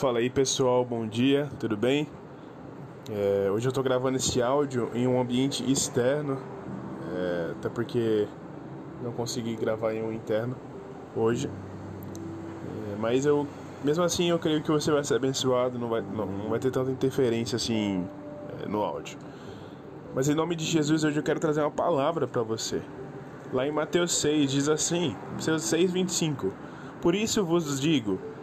Fala aí pessoal, bom dia, tudo bem? É, hoje eu tô gravando esse áudio em um ambiente externo, é, até porque não consegui gravar em um interno hoje. É, mas eu, mesmo assim, eu creio que você vai ser abençoado, não vai, não, não vai ter tanta interferência assim é, no áudio. Mas em nome de Jesus, hoje eu quero trazer uma palavra para você. Lá em Mateus 6 diz assim, Mateus 6, 25. Por isso vos digo: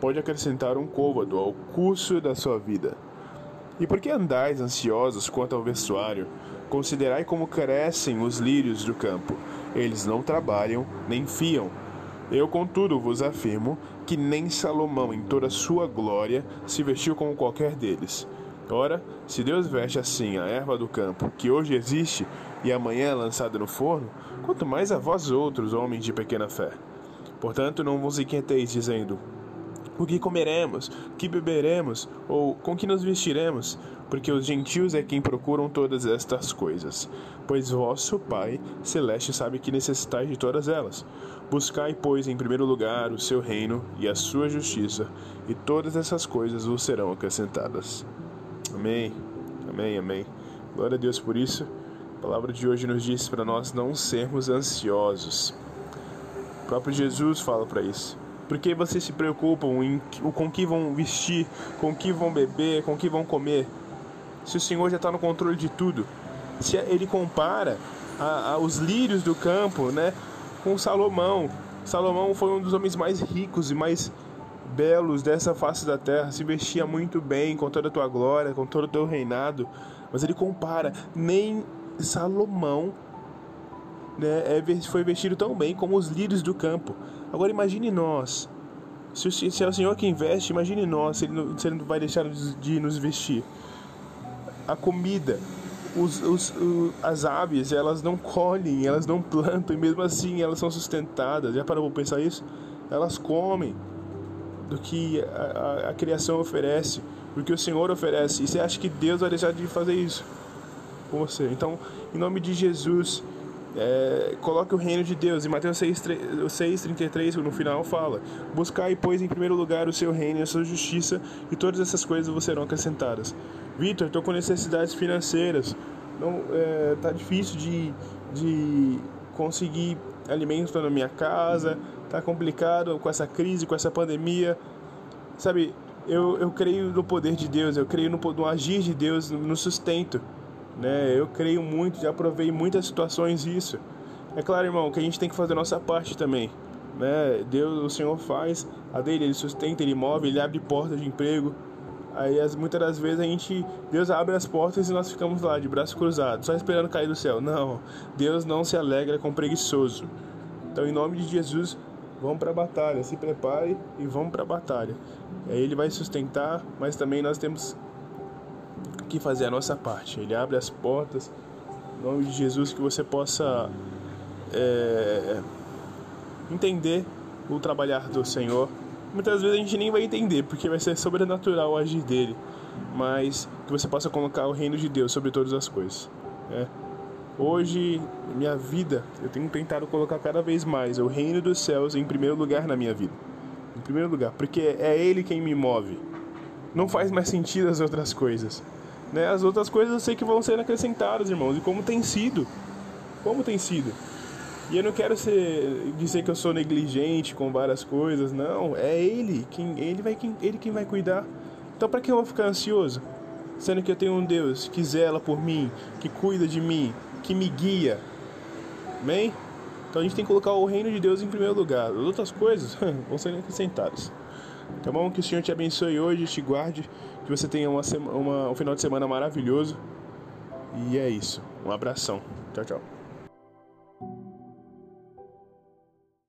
pode acrescentar um côvado ao curso da sua vida? E por que andais ansiosos quanto ao vestuário? Considerai como crescem os lírios do campo. Eles não trabalham, nem fiam. Eu, contudo, vos afirmo que nem Salomão, em toda sua glória, se vestiu como qualquer deles. Ora, se Deus veste assim a erva do campo, que hoje existe e amanhã é lançada no forno, quanto mais a vós outros, homens de pequena fé. Portanto, não vos inquieteis, dizendo: O que comeremos? O que beberemos? Ou com que nos vestiremos? Porque os gentios é quem procuram todas estas coisas. Pois vosso Pai Celeste sabe que necessitais de todas elas. Buscai, pois, em primeiro lugar o seu reino e a sua justiça, e todas essas coisas vos serão acrescentadas. Amém. Amém, amém. Glória a Deus por isso. A palavra de hoje nos diz para nós não sermos ansiosos. O próprio Jesus fala para isso. Por que vocês se preocupam em com que vão vestir, com que vão beber, com que vão comer? Se o Senhor já está no controle de tudo. Se ele compara a, a, os lírios do campo, né, com Salomão. Salomão foi um dos homens mais ricos e mais belos dessa face da terra, se vestia muito bem com toda a tua glória, com todo o teu reinado, mas ele compara, nem Salomão né, é, foi vestido tão bem como os lírios do campo. Agora imagine nós, se, se é o Senhor que investe, imagine nós, se ele, não, se ele não vai deixar de nos vestir. A comida, os, os, as aves, elas não colhem, elas não plantam, e mesmo assim elas são sustentadas. Já parou para pensar isso? Elas comem, do que a, a, a criação oferece, do que o Senhor oferece. E você acha que Deus vai deixar de fazer isso com você? Então, em nome de Jesus, é, coloque o reino de Deus. Em Mateus 6,33, no final, fala: Buscai, pois, em primeiro lugar o seu reino e a sua justiça, e todas essas coisas vos serão acrescentadas. Vitor, estou com necessidades financeiras. Não, é, tá difícil de, de conseguir alimentos para minha casa tá complicado com essa crise, com essa pandemia. Sabe, eu, eu creio no poder de Deus, eu creio no, no agir de Deus, no sustento. Né? Eu creio muito, já provei muitas situações isso. É claro, irmão, que a gente tem que fazer a nossa parte também. Né? Deus, o Senhor faz a dele, ele sustenta, ele move, ele abre portas de emprego. Aí as, muitas das vezes a gente, Deus abre as portas e nós ficamos lá de braços cruzados, só esperando cair do céu. Não, Deus não se alegra com preguiçoso. Então, em nome de Jesus, vamos para a batalha, se prepare e vamos para a batalha. Ele vai sustentar, mas também nós temos que fazer a nossa parte. Ele abre as portas, em nome de Jesus, que você possa é, entender o trabalhar do Senhor. Muitas vezes a gente nem vai entender, porque vai ser sobrenatural o agir dele, mas que você possa colocar o reino de Deus sobre todas as coisas. Né? Hoje, minha vida, eu tenho tentado colocar cada vez mais o reino dos céus em primeiro lugar na minha vida. Em primeiro lugar, porque é Ele quem me move. Não faz mais sentido as outras coisas. Né? As outras coisas eu sei que vão ser acrescentadas, irmãos, e como tem sido. Como tem sido. E eu não quero ser, dizer que eu sou negligente com várias coisas, não. É Ele quem, ele vai, quem, ele quem vai cuidar. Então, para que eu vou ficar ansioso? Sendo que eu tenho um Deus que zela por mim, que cuida de mim, que me guia. Amém? Então a gente tem que colocar o reino de Deus em primeiro lugar. As outras coisas vão ser acrescentadas. Tá bom? Que o Senhor te abençoe hoje, te guarde, que você tenha uma, uma, um final de semana maravilhoso. E é isso. Um abração. Tchau, tchau.